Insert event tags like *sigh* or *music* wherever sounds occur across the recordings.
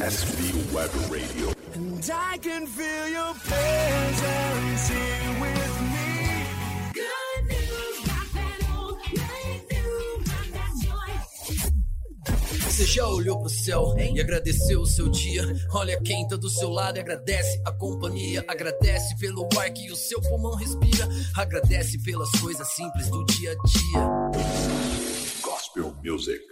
SV Web Radio. And I can feel your presence here with me. Good news, Você já olhou pro céu e agradeceu o seu dia? Olha quem tá do seu lado e agradece a companhia. Agradece pelo ar que o seu pulmão respira. Agradece pelas coisas simples do dia a dia. Gospel Music.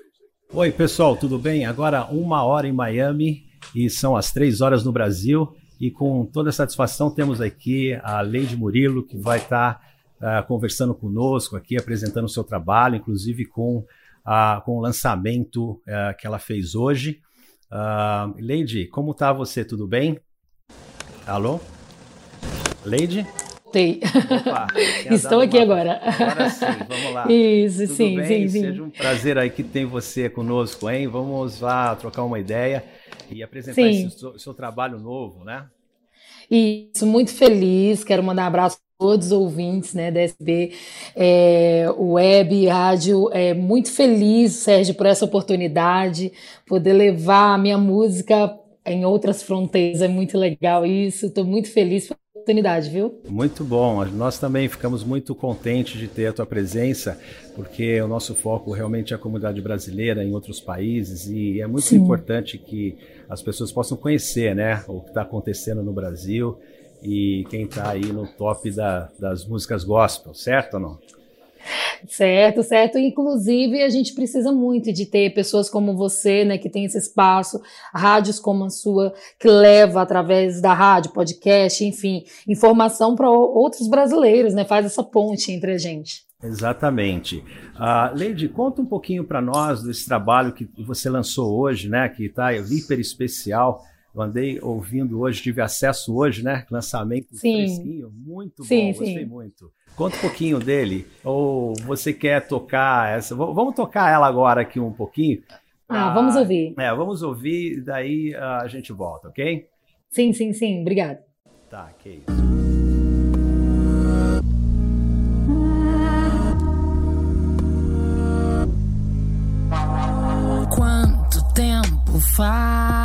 Oi, pessoal, tudo bem? Agora uma hora em Miami e são as três horas no Brasil. E com toda satisfação temos aqui a Leide Murilo, que vai estar uh, conversando conosco aqui, apresentando o seu trabalho, inclusive com, uh, com o lançamento uh, que ela fez hoje. Uh, Leide, como está você? Tudo bem? Alô? Leide? Voltei. *laughs* Estou aqui agora. Agora sim, vamos lá. Isso, Tudo sim, bem? sim, sim. Seja um prazer aí que tem você conosco, hein? Vamos lá trocar uma ideia e apresentar esse seu, seu trabalho novo, né? Isso, muito feliz. Quero mandar um abraço a todos os ouvintes né, da SB é, Web, rádio. É, muito feliz, Sérgio, por essa oportunidade, poder levar a minha música em outras fronteiras. É muito legal isso. Estou muito feliz pela oportunidade, viu? Muito bom. Nós também ficamos muito contentes de ter a tua presença, porque o nosso foco realmente é a comunidade brasileira em outros países e é muito Sim. importante que as pessoas possam conhecer, né, o que está acontecendo no Brasil e quem está aí no top da- das músicas gospel, certo ou não? Certo, certo. Inclusive, a gente precisa muito de ter pessoas como você, né, que tem esse espaço, rádios como a sua, que leva através da rádio, podcast, enfim, informação para outros brasileiros, né? Faz essa ponte entre a gente. Exatamente. Uh, Leide, conta um pouquinho para nós desse trabalho que você lançou hoje, né? Que está hiper especial. Eu andei ouvindo hoje, tive acesso hoje, né? Lançamento Sim. fresquinho, muito Sim, bom, gostei sim. muito. Conta um pouquinho dele. Ou você quer tocar essa? V- Vamos tocar ela agora aqui um pouquinho. Ah, vamos ouvir. É, vamos ouvir, daí ah, a gente volta, ok? Sim, sim, sim. Obrigada. Tá, que isso. Quanto tempo faz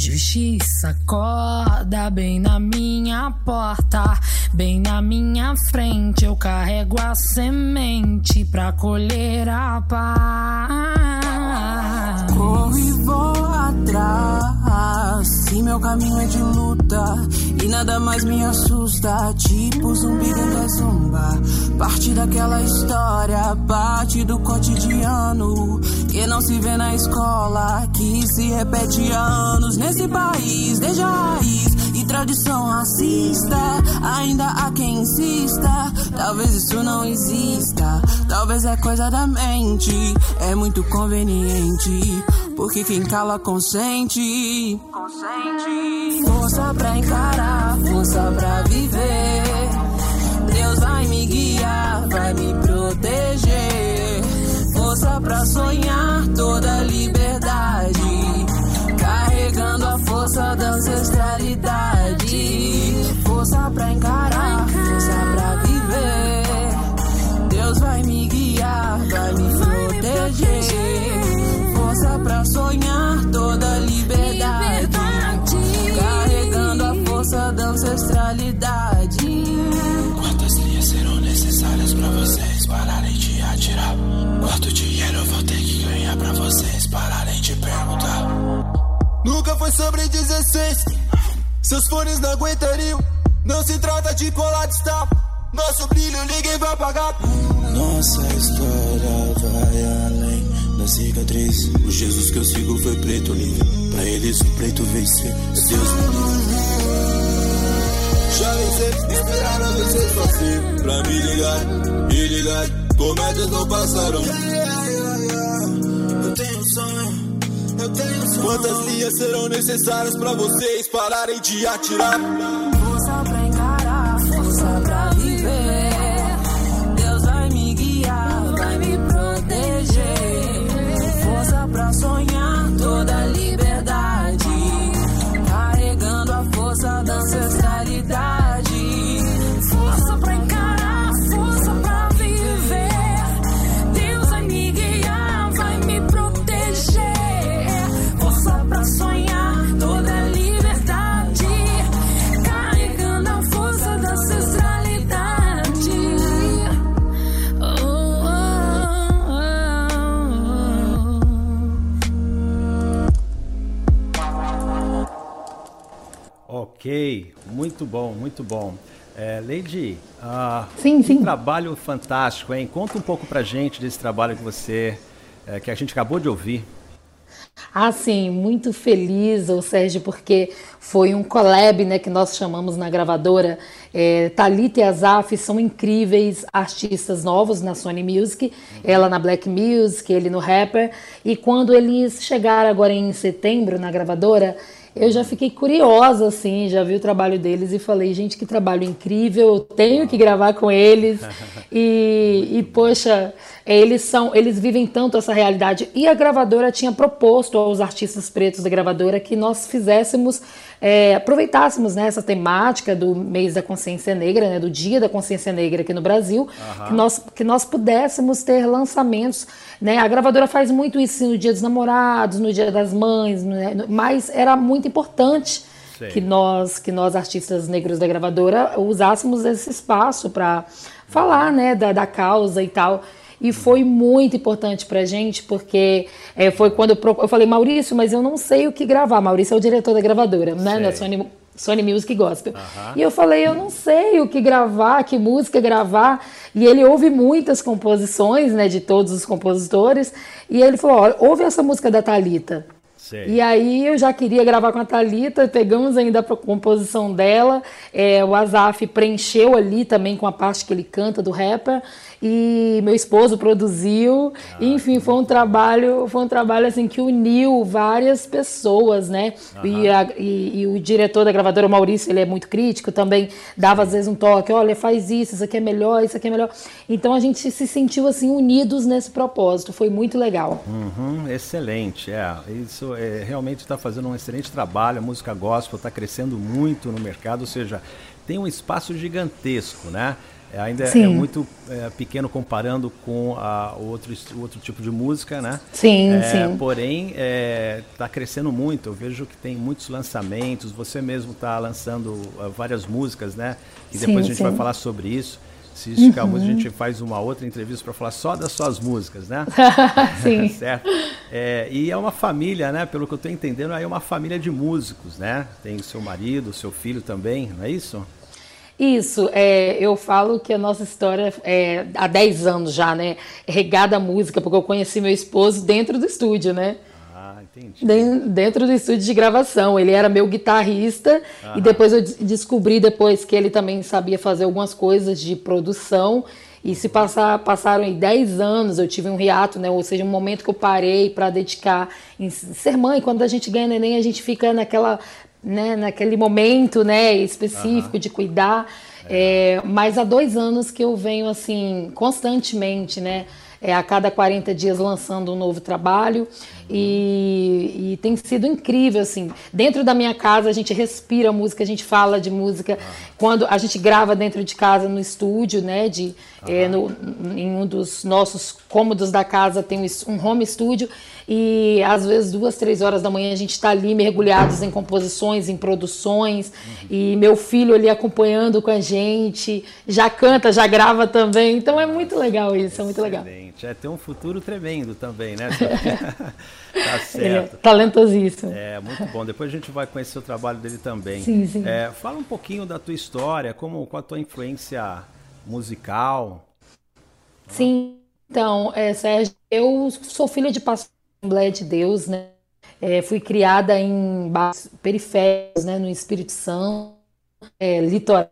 que a injustiça acorda bem na minha porta, bem na minha frente? Eu carrego a semente pra colher a paz. Corro e vou atrás. Se meu caminho é de luta e nada mais me assusta, tipo zumbi da zumba. Parte daquela história, parte do cotidiano que não se vê na escola, que se repete há anos nesse país, desde a raiz e tradição racista. Ainda há quem insista, talvez isso não exista, talvez é coisa da mente, é muito conveniente, porque quem cala consente. Força pra encarar, força pra viver. Deus vai me guiar, vai me proteger. Força pra sonhar toda liberdade. Carregando a força da ancestralidade. Força pra encarar, força pra viver. Deus vai me guiar, vai me proteger. De perguntar? Nunca foi sobre 16. Seus fones não aguentariam. Não se trata de colar de estampa. Nosso brilho ninguém vai apagar. Nossa história vai além da cicatriz. O Jesus que eu sigo foi preto livre. Pra eles o preto vencer. Deus me livre. Já vencer, esperaram vencer sozinho. Pra me ligar, me ligar. Comédias não passaram. Tenho um sonho. Eu tenho um sonho. Quantas linhas serão necessárias pra vocês pararem de atirar? Muito bom, muito bom. É, Lady, uh, sim, sim. um trabalho fantástico, hein? Conta um pouco pra gente desse trabalho que você, é, que a gente acabou de ouvir. Ah, sim, muito feliz, ô Sérgio, porque foi um collab, né, que nós chamamos na gravadora. É, Thalita e Azaf são incríveis artistas novos na Sony Music, ela na Black Music, ele no Rapper. E quando eles chegaram agora em setembro na gravadora, eu já fiquei curiosa, assim, já vi o trabalho deles e falei, gente, que trabalho incrível, eu tenho que gravar com eles. *laughs* E, e poxa, eles são, eles vivem tanto essa realidade. E a gravadora tinha proposto aos artistas pretos da gravadora que nós fizéssemos, é, aproveitássemos né, essa temática do mês da consciência negra, né, do dia da consciência negra aqui no Brasil, uhum. que, nós, que nós pudéssemos ter lançamentos. Né? A gravadora faz muito isso no dia dos namorados, no dia das mães, né? mas era muito importante que nós, que nós artistas negros da gravadora usássemos esse espaço para falar né, da, da causa e tal. E foi muito importante pra gente, porque é, foi quando eu, eu, falei, Maurício, mas eu não sei o que gravar. Maurício é o diretor da gravadora, né? Da Sony, Sony Music Gospel. Uhum. E eu falei, eu não sei o que gravar, que música gravar. E ele ouve muitas composições, né, de todos os compositores. E ele falou, ouve essa música da Talita. E aí eu já queria gravar com a Thalita, pegamos ainda a composição dela. É, o Azaf preencheu ali também com a parte que ele canta do rapper e meu esposo produziu. Ah, enfim, foi um trabalho, foi um trabalho assim que uniu várias pessoas, né? E, a, e, e, o diretor da gravadora, o Maurício, ele é muito crítico, também dava às vezes um toque, olha, faz isso, isso aqui é melhor, isso aqui é melhor. Então a gente se sentiu assim unidos nesse propósito, foi muito legal. Uhum, excelente, é, isso é, realmente está fazendo um excelente trabalho, a música gospel está crescendo muito no mercado, ou seja, tem um espaço gigantesco, né? É, ainda é Sim. é muito é, pequeno comparando com a outro, outro tipo de música, né? Sim, é, sim. Porém, está é, crescendo muito. Eu vejo que tem muitos lançamentos. Você mesmo está lançando uh, várias músicas, né? E depois sim, a gente sim. vai falar sobre isso. Se esticar uhum. muito, a gente faz uma outra entrevista para falar só das suas músicas, né? *laughs* sim. *laughs* certo? E é uma família, né? Pelo que eu estou entendendo, é uma família de músicos, né? Tem o seu marido, o seu filho também, não é isso? Isso, é, eu falo que a nossa história é há 10 anos já, né? Regada a música, porque eu conheci meu esposo dentro do estúdio, né? Ah, entendi. Dentro do estúdio de gravação. Ele era meu guitarrista Aham. e depois eu descobri depois que ele também sabia fazer algumas coisas de produção. E se passar, passaram aí 10 anos, eu tive um hiato, né? Ou seja, um momento que eu parei para dedicar em ser mãe. Quando a gente ganha neném, a gente fica naquela né, naquele momento né, específico uhum. de cuidar. É. É, mas há dois anos que eu venho assim constantemente, né? É, a cada 40 dias lançando um novo trabalho. E, e, tem sido incrível assim. Dentro da minha casa a gente respira música a gente fala de música. Quando a gente grava dentro de casa no estúdio né de é, no, em um dos nossos cômodos da casa tem um home studio. E às vezes duas, três horas da manhã a gente está ali mergulhados em composições, em produções, uhum. e meu filho ali acompanhando com a gente, já canta, já grava também, então é muito legal isso, é muito legal. É, tem um futuro tremendo também, né? *laughs* *laughs* tá certo. Ele é talentosíssimo. É, muito bom. Depois a gente vai conhecer o trabalho dele também. Sim, sim. É, fala um pouquinho da tua história, como, qual a tua influência musical. Sim, então, é, Sérgio, eu sou filha de pastor Assembleia de Deus, né? É, fui criada em periféricos, né, no Espírito Santo, é, litoral,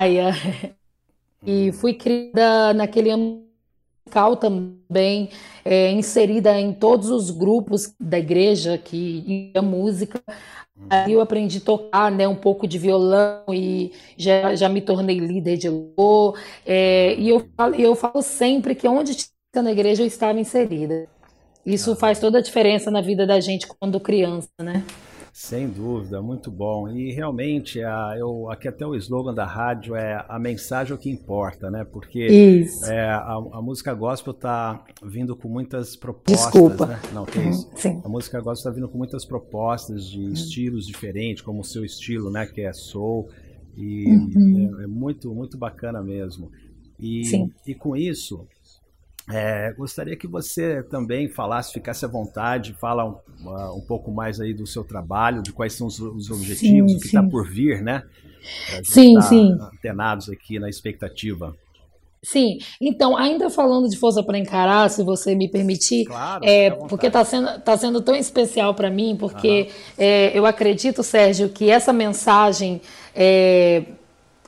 *laughs* e fui criada naquele musical também, é, inserida em todos os grupos da igreja que ia música. Aí eu aprendi a tocar né, um pouco de violão e já, já me tornei líder de louvor. É, e eu falo, eu falo sempre que onde tinha na igreja eu estava inserida. Isso faz toda a diferença na vida da gente quando criança, né? Sem dúvida, muito bom. E realmente, a, eu, aqui até o slogan da rádio é a mensagem é o que importa, né? Porque é, a, a, música gospel está vindo com muitas propostas. Desculpa. Né? Não, que é isso. Sim. A música gospel está vindo com muitas propostas de uhum. estilos diferentes, como o seu estilo, né? Que é soul. E uhum. é, é, muito, muito bacana mesmo. E, Sim. e com isso, É, gostaria que você também falasse, ficasse à vontade, fala um, um pouco mais aí do seu trabalho, de quais são os, os objetivos, sim, o que está por vir, né? Sim, tá sim. Antenados aqui na expectativa. Sim, então, ainda falando de Força para Encarar, se você me permitir, claro, é, porque está sendo, tá sendo tão especial para mim, porque é, eu acredito, Sérgio, que essa mensagem é,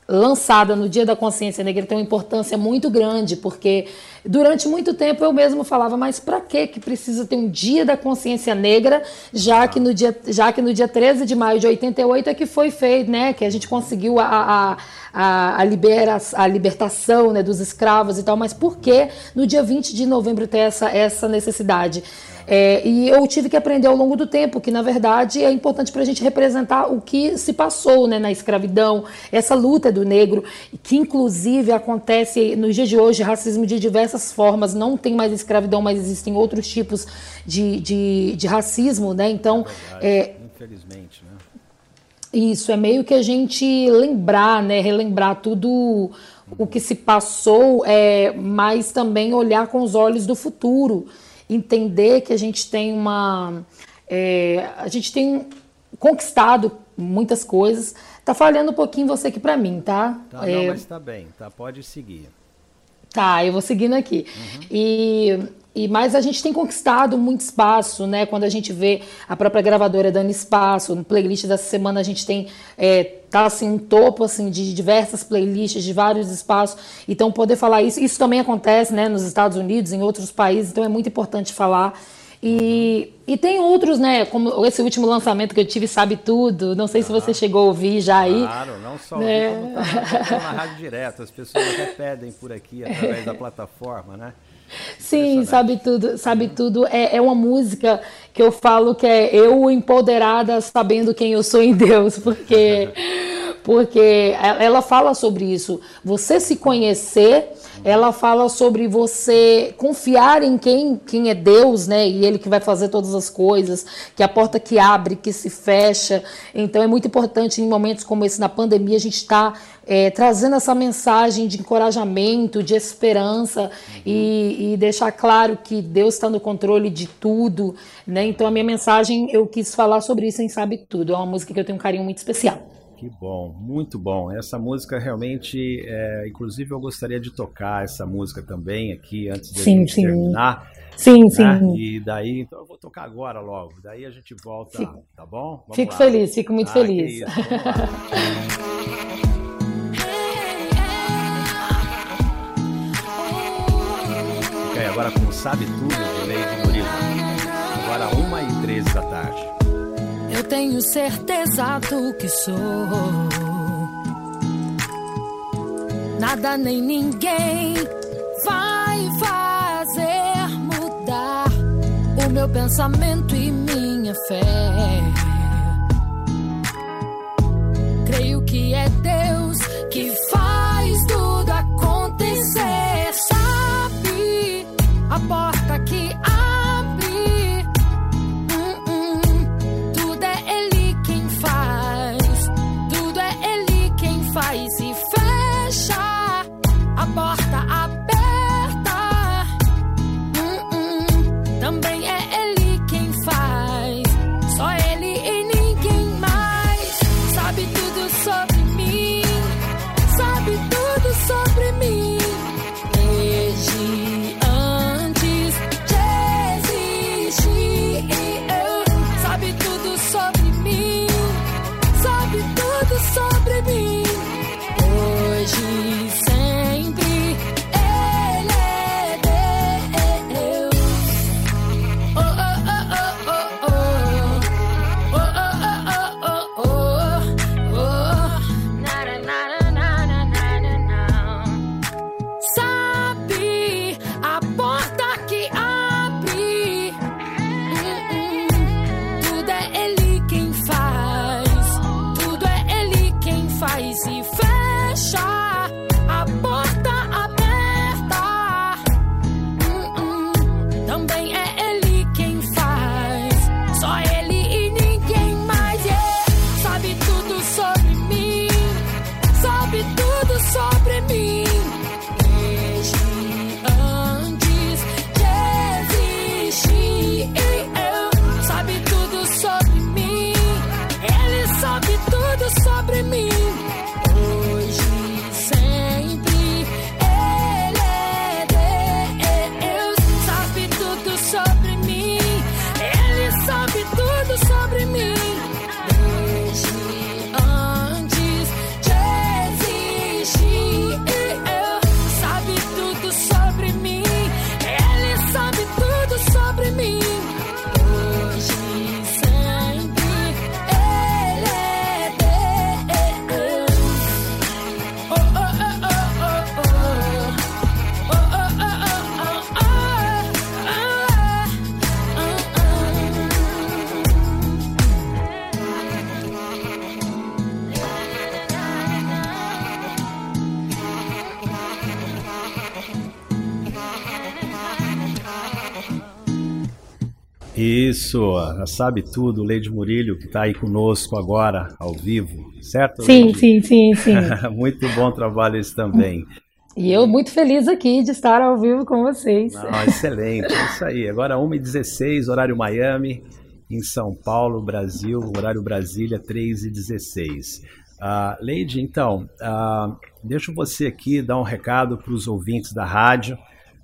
lançada no Dia da Consciência Negra tem uma importância muito grande, porque durante muito tempo eu mesmo falava, mas para que que precisa ter um Dia da Consciência Negra, já que no dia, já que no dia 13 de maio de 88 é que foi feito, né, que a gente conseguiu a, a, a, a, libera, a libertação né, dos escravos e tal, mas por que no dia 20 de novembro ter essa, essa necessidade? É, e eu tive que aprender ao longo do tempo que, na verdade, é importante para a gente representar o que se passou né, na escravidão, essa luta do negro, que inclusive acontece nos dias de hoje, racismo de diversas formas, não tem mais escravidão, mas existem outros tipos de, de, de racismo, né? Então, é, infelizmente, né? Isso, é meio que a gente lembrar, né? Relembrar tudo o que se passou, é, mas também olhar com os olhos do futuro entender que a gente tem uma. É, a gente tem conquistado muitas coisas. Tá falhando um pouquinho você aqui para mim, tá? Tá, é, não, mas tá bem, tá? Pode seguir. Tá, eu vou seguindo aqui. Uhum. E, e mas a gente tem conquistado muito espaço, né? Quando a gente vê a própria gravadora dando espaço, no playlist dessa semana a gente tem é, tá assim um topo assim de diversas playlists de vários espaços. Então poder falar isso, isso também acontece, né? Nos Estados Unidos, em outros países. Então é muito importante falar. E, e tem outros, né? Como esse último lançamento que eu tive, Sabe Tudo. Não sei se você chegou a ouvir já aí. Claro, não só né? ouvir, como tá, tá na rádio direto. As pessoas até pedem por aqui através da plataforma, né? Sim, sabe tudo, sabe tudo. É, é uma música que eu falo que é eu empoderada sabendo quem eu sou em Deus, porque *laughs* porque ela fala sobre isso. Você se conhecer, ela fala sobre você confiar em quem, quem é Deus, né? E Ele que vai fazer todas as coisas, que a porta que abre, que se fecha. Então é muito importante em momentos como esse na pandemia a gente está é, trazendo essa mensagem de encorajamento, de esperança e, e, deixar claro que Deus está no controle de tudo, né? Então a minha mensagem eu quis falar sobre isso em Sabe Tudo. É uma música que eu tenho um carinho muito especial. Que bom, muito bom. Essa música realmente, é, inclusive eu gostaria de tocar essa música também aqui antes de sim, sim. terminar. Sim, né? sim. E daí, então eu vou tocar agora logo. Daí a gente volta, fico, tá bom? Vamos fico lá. feliz, fico muito ah, feliz. Agora com Sabe Tudo de Lady Murilo. Agora 1 e 13 da tarde eu tenho certeza do que sou. Nada nem ninguém vai fazer mudar o meu pensamento e minha fé. Creio que é Deus que faz tudo acontecer. Sabe a porta que Isso, sabe tudo, Leide Murilho, que está aí conosco agora, ao vivo, certo? Sim, Leide? sim, sim, sim. *laughs* muito bom trabalho esse também. E eu muito feliz aqui de estar ao vivo com vocês. Não, excelente, é isso aí. Agora 1h16, horário Miami, em São Paulo, Brasil, horário Brasília, 3h16. Uh, Leide, então, uh, deixa você aqui dar um recado para os ouvintes da rádio,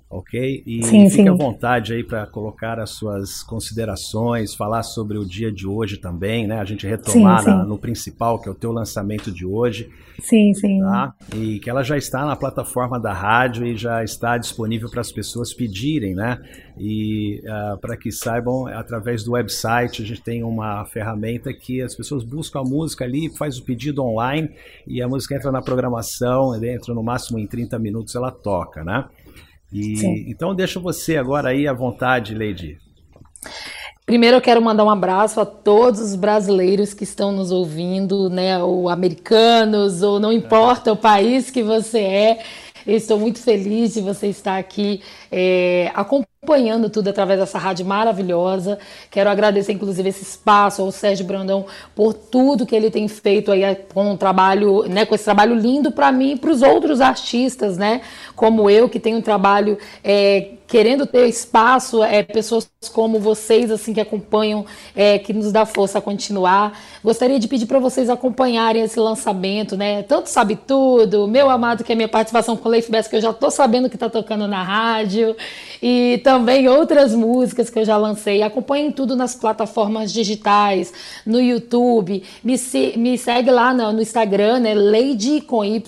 ok? E Sim, fique sim. à vontade aí para colocar as suas considerações, falar sobre o dia de hoje também, né? A gente retomar Sim, na- no principal, que é o teu lançamento de hoje, Sim, sim. tá? E que ela já está na plataforma da rádio e já está disponível para as pessoas pedirem, né? E ah, para que saibam, através do website, a gente tem uma ferramenta que as pessoas buscam a música ali, faz o pedido online e a música entra na programação, entra no máximo em 30 minutos ela toca, né? E, Sim. então deixa você agora aí à vontade, Lady. Primeiro eu quero mandar um abraço a todos os brasileiros que estão nos ouvindo, né, ou americanos, ou não importa o país que você é. Eu estou muito feliz de você estar aqui é, acompanhando tudo através dessa rádio maravilhosa. Quero agradecer, inclusive, esse espaço ao Sérgio Brandão por tudo que ele tem feito aí com um trabalho, né, com esse trabalho lindo para mim e para os outros artistas, né, como eu que tenho um trabalho é, querendo ter espaço, é, pessoas como vocês assim que acompanham, é, que nos dá força a continuar. Gostaria de pedir para vocês acompanharem esse lançamento, né? Tanto sabe tudo, meu amado que é minha participação com o Leif Bess, que eu já tô sabendo que tá tocando na rádio, e também outras músicas que eu já lancei. Acompanhem tudo nas plataformas digitais, no YouTube, me, se- me segue lá no, no Instagram, né? Lady com Y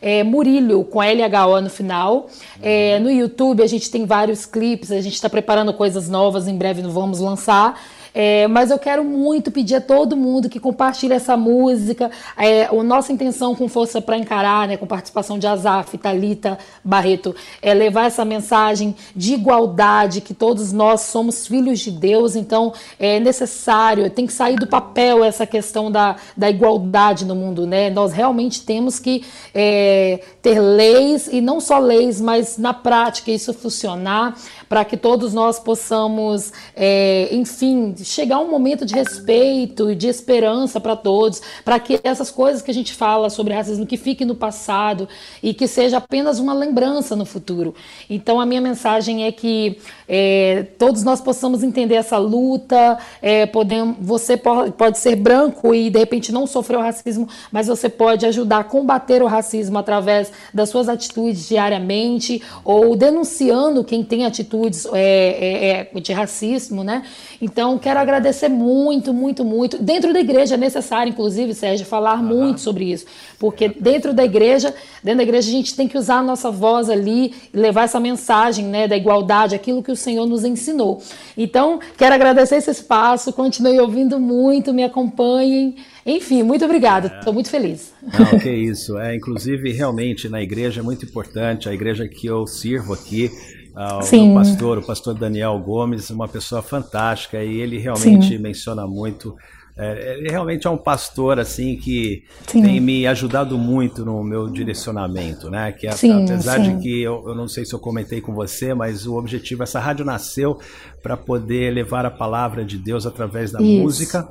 é, Murilho, com LHO no final. É, no YouTube a gente tem vários clipes, a gente está preparando coisas novas, em breve vamos lançar. É, mas eu quero muito pedir a todo mundo que compartilhe essa música. É, a nossa intenção com Força para Encarar, né, com participação de Azaf, Talita Barreto, é levar essa mensagem de igualdade, que todos nós somos filhos de Deus, então é necessário, tem que sair do papel essa questão da, da igualdade no mundo. Né? Nós realmente temos que é, ter leis, e não só leis, mas na prática isso funcionar, para que todos nós possamos, é, enfim, chegar a um momento de respeito e de esperança para todos, para que essas coisas que a gente fala sobre racismo que fiquem no passado e que seja apenas uma lembrança no futuro. Então a minha mensagem é que é, todos nós possamos entender essa luta, é, podemos, você pode, ser branco e de repente não sofreu racismo, mas você pode ajudar a combater o racismo através das suas atitudes diariamente ou denunciando quem tem atitudes é, é, é, de racismo, né? Então, quero agradecer muito, muito, muito. Dentro da igreja é necessário, inclusive, Sérgio, falar muito sobre isso, porque dentro da igreja, dentro da igreja a gente tem que usar a nossa voz ali e levar essa mensagem, né, da igualdade, aquilo que o Senhor nos ensinou. Então, quero agradecer esse espaço, continue ouvindo muito, me acompanhem. Enfim, muito obrigada, estou muito feliz. Não, que isso. É, inclusive, realmente, na igreja é muito importante, a igreja que eu sirvo aqui, ah, o Sim. meu pastor, o pastor Daniel Gomes, uma pessoa fantástica, e ele realmente Sim. menciona muito. é, ele realmente é um pastor assim que Sim. tem me ajudado muito no meu direcionamento, né? Que a- Sim, apesar sim. de que eu, eu não sei se eu comentei com você, mas o objetivo essa rádio nasceu para poder levar a palavra de Deus através da Isso. música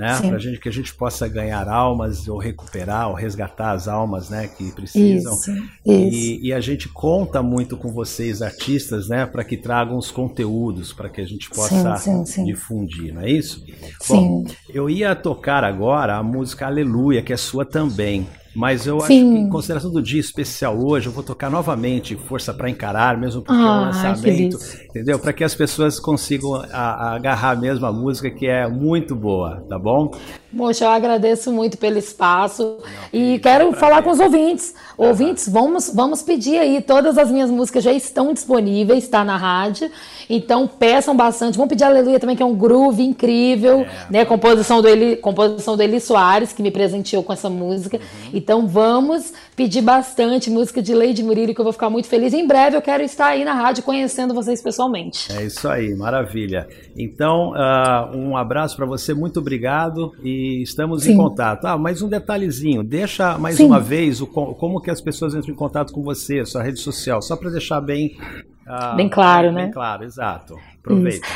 né? Sim. Para gente que a gente possa ganhar almas ou recuperar ou resgatar as almas, né? Que precisam. Isso, isso. E, e a gente conta muito com vocês, artistas, né? Para que tragam os conteúdos, para que a gente possa sim, sim. difundir, não é isso? Sim. Bom, eu ia tocar agora a música Aleluia, que é sua também. Mas eu acho Sim. que, em consideração do dia especial hoje, eu vou tocar novamente Força para Encarar, mesmo porque é um Ah, lançamento, entendeu? Para que as pessoas consigam a- a agarrar mesmo a música, que é muito boa, tá bom? Poxa, eu agradeço muito pelo espaço e quero falar com os ouvintes. Ouvintes, vamos, vamos pedir aí. Todas as minhas músicas já estão disponíveis, está na rádio. Então peçam bastante. Vamos pedir Aleluia também, que é um groove incrível, né? Composição do Eli, composição do Eli Soares, que me presenteou com essa música. Então vamos pedir bastante música de Lady Murilo, que eu vou ficar muito feliz. Em breve eu quero estar aí na rádio conhecendo vocês pessoalmente. É isso aí, maravilha. Então, ah, um abraço para você, muito obrigado e estamos em Sim. contato. Ah, mais um detalhezinho, deixa mais Sim. uma vez o, co- como que as pessoas entram em contato com você, sua rede social, só para deixar bem... ah, Bem claro, bem né? claro, exato. Aproveita.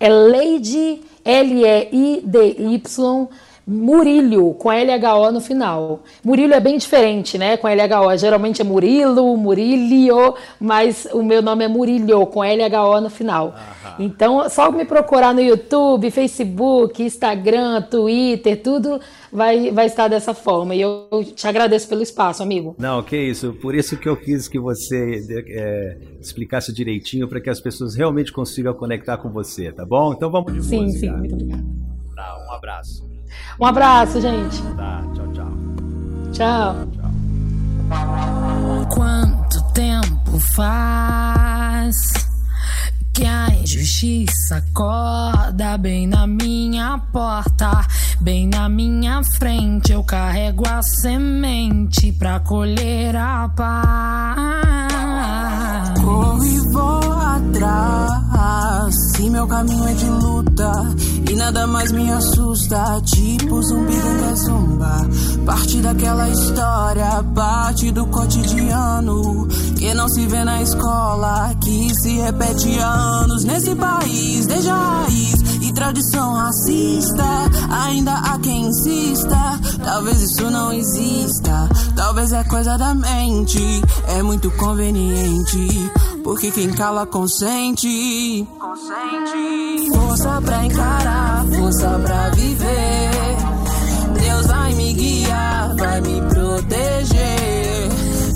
É Lady L-E-I-D-Y Murilho, com LHO no final. Murilo é bem diferente, né? Com LHO. Geralmente é Murilo, Murilio, mas o meu nome é Murilho, com LHO no final. Então, só me procurar no YouTube, Facebook, Instagram, Twitter, tudo vai, vai estar dessa forma. E eu te agradeço pelo espaço, amigo. Não, que isso. Por isso que eu quis que você é, explicasse direitinho para que as pessoas realmente consigam conectar com você, tá bom? Então vamos de Sim, música. sim, muito obrigada. Tá, um abraço. Um abraço, gente. Tá, tchau, tchau. Tchau. Quanto tempo faz que a injustiça acorda bem na minha porta, bem na minha frente? Eu carrego a semente pra colher a paz. Corro e vou atrás. Se meu caminho é de luta e nada mais me assusta, tipo zumbi da zumba. Parte daquela história, parte do cotidiano que não se vê na escola, que se repete há anos nesse país, desde a raiz e tradição racista. Ainda há quem insista, talvez isso não exista, talvez é coisa da mente, é muito conveniente. Porque quem cala consente. Força pra encarar, força pra viver. Deus vai me guiar, vai me proteger.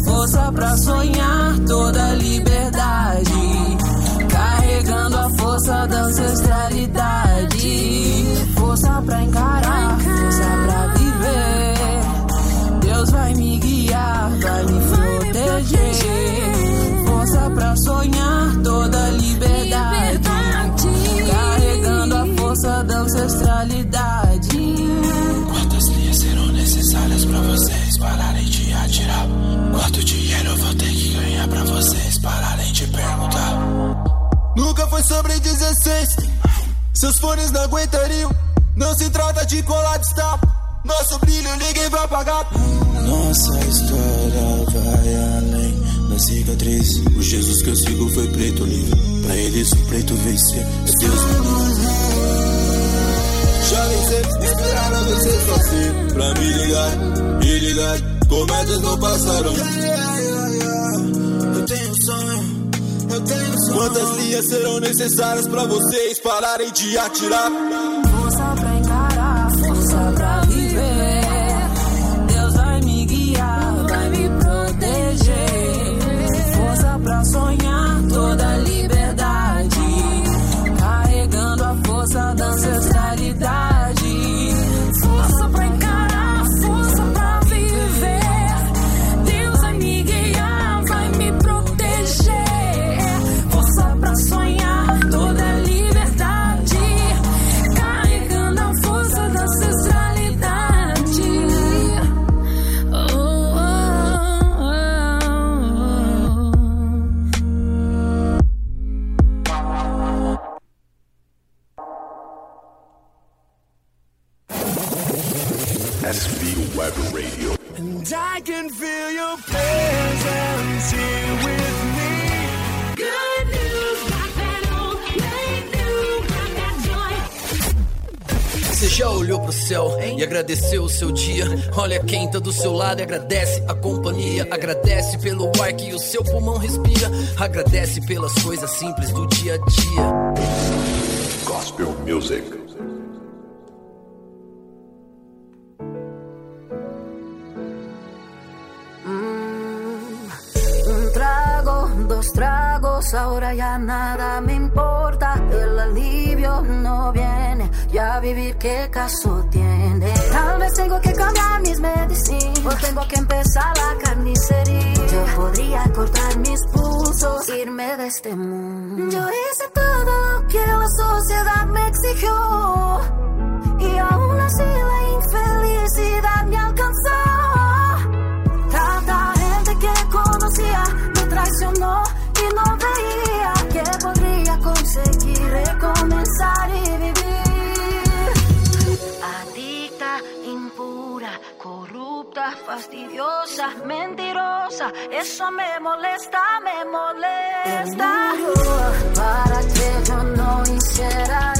Força pra sonhar toda liberdade. Carregando a força da ancestralidade. Força pra encarar, força pra viver. Deus vai me guiar, vai me proteger. Pra sonhar toda liberdade. Carregando a força da ancestralidade. Quantas linhas serão necessárias pra vocês pararem de atirar? Quanto dinheiro eu vou ter que ganhar pra vocês pararem de perguntar? Nunca foi sobre 16. Seus fones não aguentariam. Não se trata de colar de estampa. Nosso brilho ninguém vai apagar. Nossa história vai da cicatriz. O Jesus que eu sigo foi preto livre. Pra eles o preto vencer. É Deus Jovem sempre esperaram vocês nascer. Pra me ligar, me ligar. Cometas não passaram. Eu tenho um sonho. Eu tenho um sonho. Quantas linhas serão necessárias pra vocês pararem de atirar? Toda can feel your presence here with me. Good news, news, got that joy. Você já olhou pro céu e agradeceu o seu dia? Olha quem tá do seu lado e agradece a companhia. Agradece pelo ar que o seu pulmão respira. Agradece pelas coisas simples do dia a dia. Gospel Music. Dos tragos, ahora ya nada me importa. El alivio no viene, ya vivir qué caso tiene. Tal vez tengo que cambiar mis medicinas, o tengo que empezar la carnicería. Yo podría cortar mis pulsos, irme de este mundo. Yo hice todo lo que la sociedad me exigió, y aún así la fastidiosa, mentirosa, eso me molesta, me molesta. Para que yo no hiciera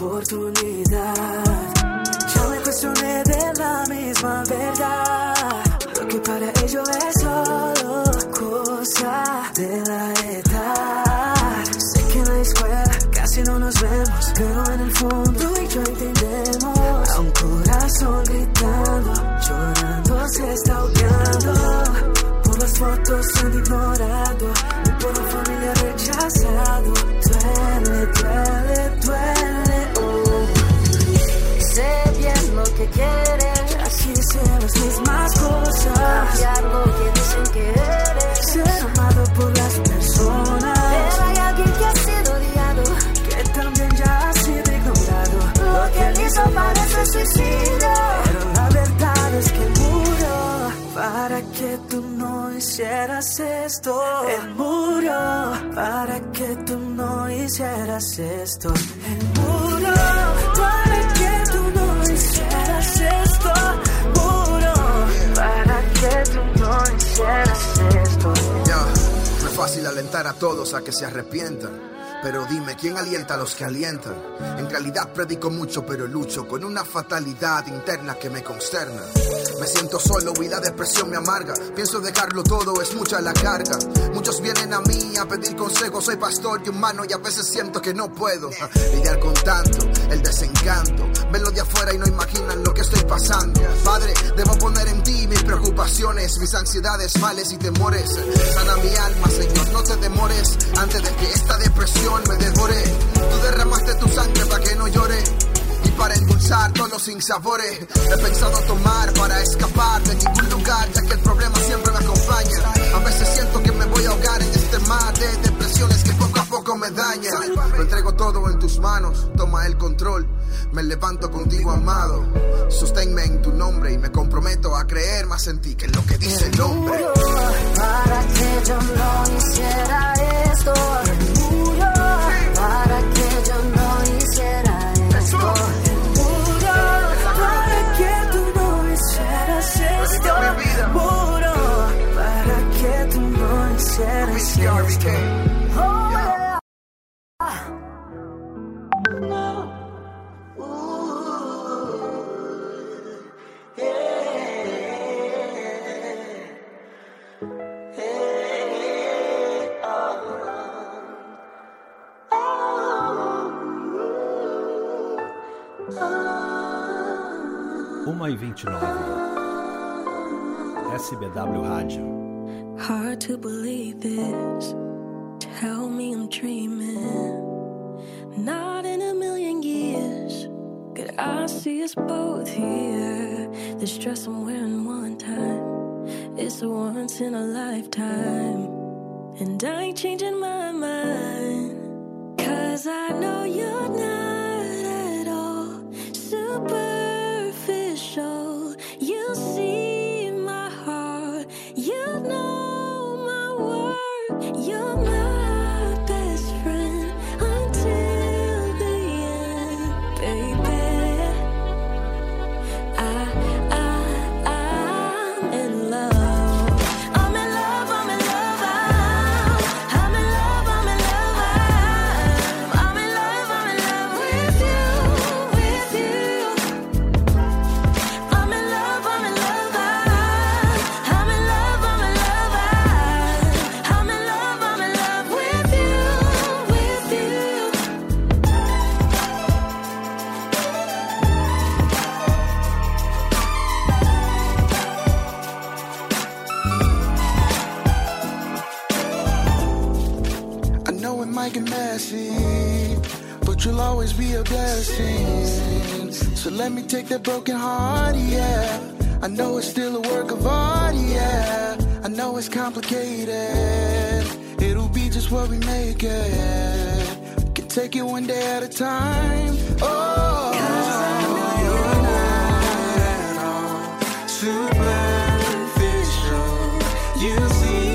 oportunidad. No hicieras esto. Él murió para que tú no hicieras esto. Él murió para que tú no hicieras esto. Murió para que tú no hicieras esto. Ya, no es fácil alentar a todos a que se arrepientan. Pero dime, ¿quién alienta a los que alientan? En realidad predico mucho, pero lucho con una fatalidad interna que me consterna. Me siento solo y la depresión me amarga. Pienso dejarlo todo, es mucha la carga. Muchos vienen a mí a pedir consejos. Soy pastor y humano y a veces siento que no puedo lidiar con tanto, el desencanto. Ven lo de afuera y no imaginan lo que estoy pasando. Padre, debo poner en ti mis preocupaciones, mis ansiedades, males y temores. Sana mi alma, Señor, no te demores antes de que esta depresión me devore. Tú derramaste tu sangre para que no llore. Y para endulzar todos los sinsabores. He pensado tomar para escapar de ningún lugar Ya que el problema siempre me acompaña. A veces siento que me voy a ahogar en este mar de depresiones que poco a poco me dañan. Lo entrego todo en tus manos, toma el control. Me levanto contigo amado. Sosténme en tu nombre y me comprometo a creer más en ti que en lo que dice el hombre You're my it's complicated. It'll be just what we make it. We can take it one day at a time. Oh, you're not at all superficial. You see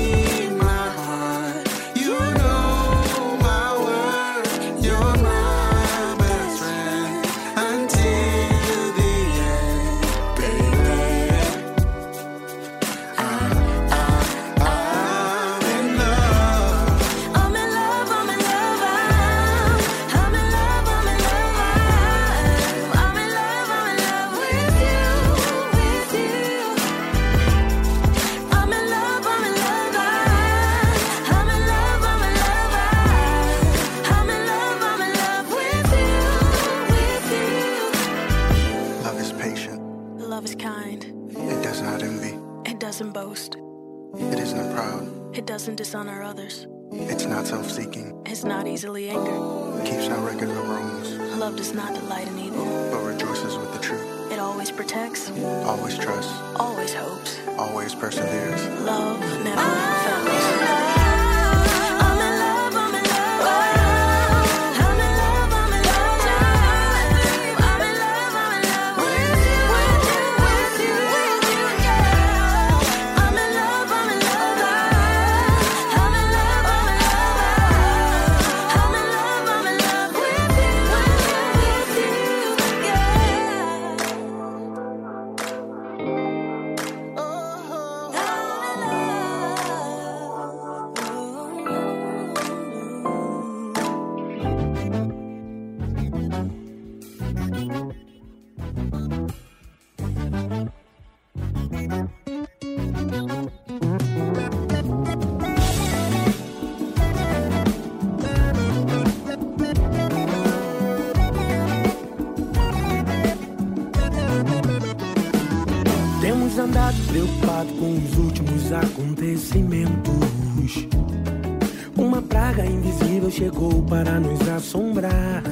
para nos assombrar.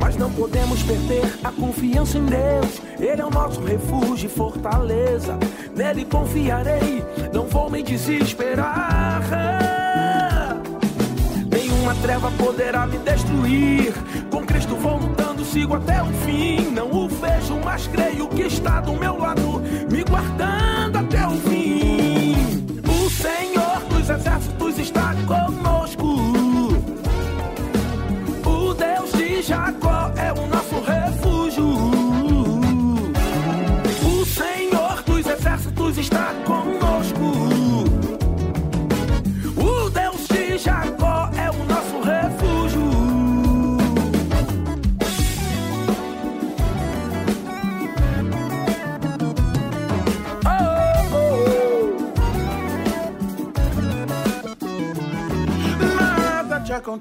Mas não podemos perder a confiança em Deus. Ele é o nosso refúgio e fortaleza. Nele confiarei, não vou me desesperar. Nenhuma treva poderá me destruir. Com Cristo vou lutando, sigo até o fim. Não o vejo, mas creio que está do meu lado, me guardando até o fim.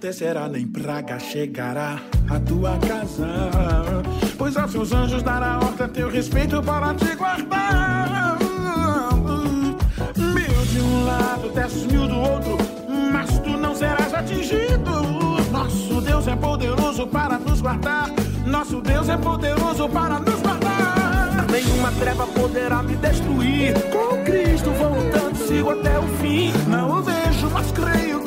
acontecerá, nem praga chegará à tua casa. Pois aos seus anjos dará ordem teu respeito para te guardar. Mil de um lado, dez mil do outro, mas tu não serás atingido. Nosso Deus é poderoso para nos guardar. Nosso Deus é poderoso para nos guardar. Nenhuma treva poderá me destruir. Com Cristo voltando, sigo até o fim. Não o vejo, mas creio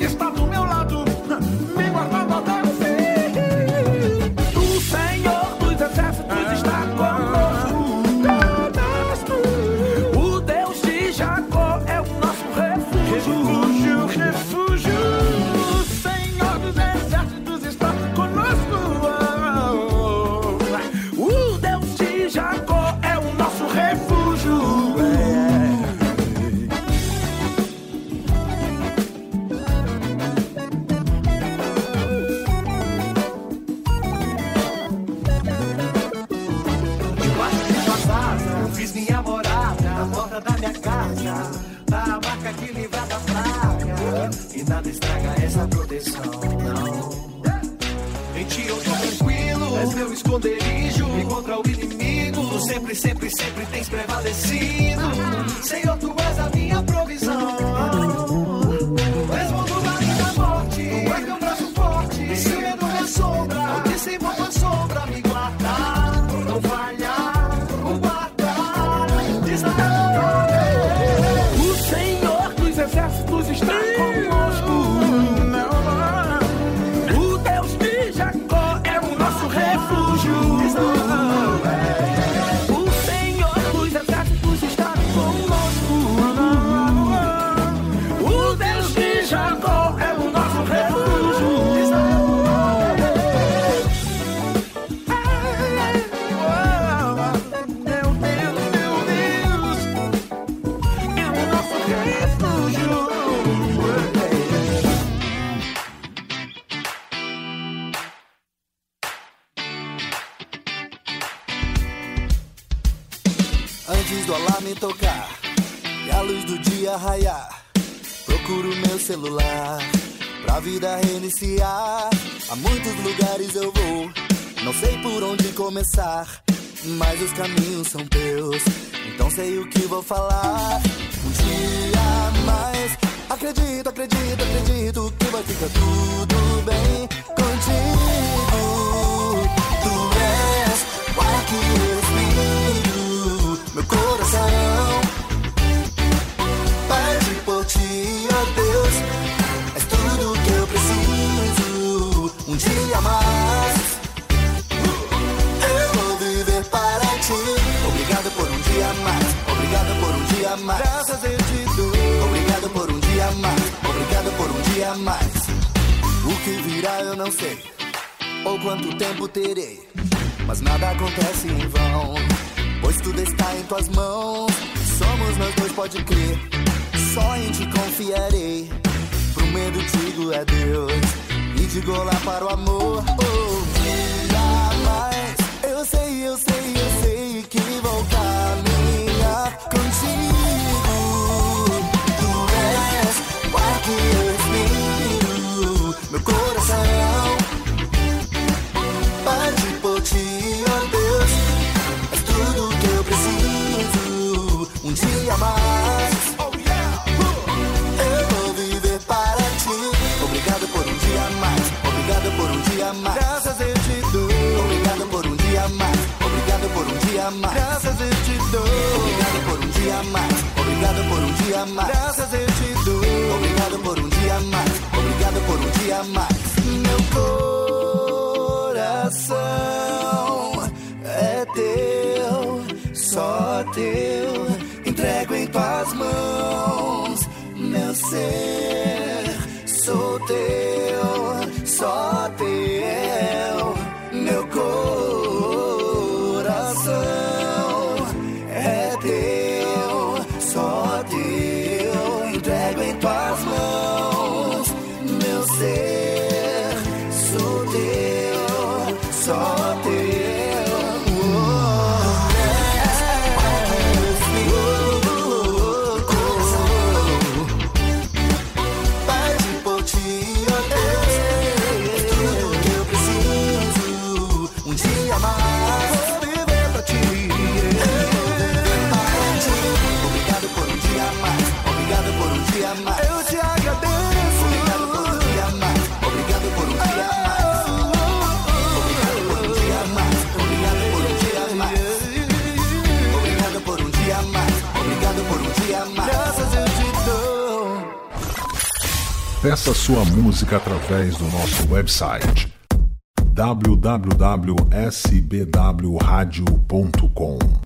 começar, mas os caminhos são teus. Então sei o que vou falar. Um dia mais, acredito, acredito, acredito que vai ficar tudo bem contigo. Tu és o ar que respiro, meu corpo. Mais. O que virá eu não sei. Ou quanto tempo terei. Mas nada acontece em vão. Pois tudo está em tuas mãos. Somos nós dois, pode crer. Só em ti confiarei. Pro medo digo é Deus. E digo lá para o amor. Oh, jamais. Eu sei, eu sei, eu sei que vou caminhar contigo. Tu és o ar que eu respiro. Meu coração por ti, ó Deus. És tudo que eu preciso. Um dia mais. Eu vou viver para ti. Obrigado por um dia mais. Obrigado por um dia mais. Graças eu te dou. Obrigado por um dia mais. Obrigado por um dia mais. Graças eu te dou. Obrigado por um dia mais. Obrigado por um dia mais. Graças Peça sua música através do nosso website www.sbwradio.com.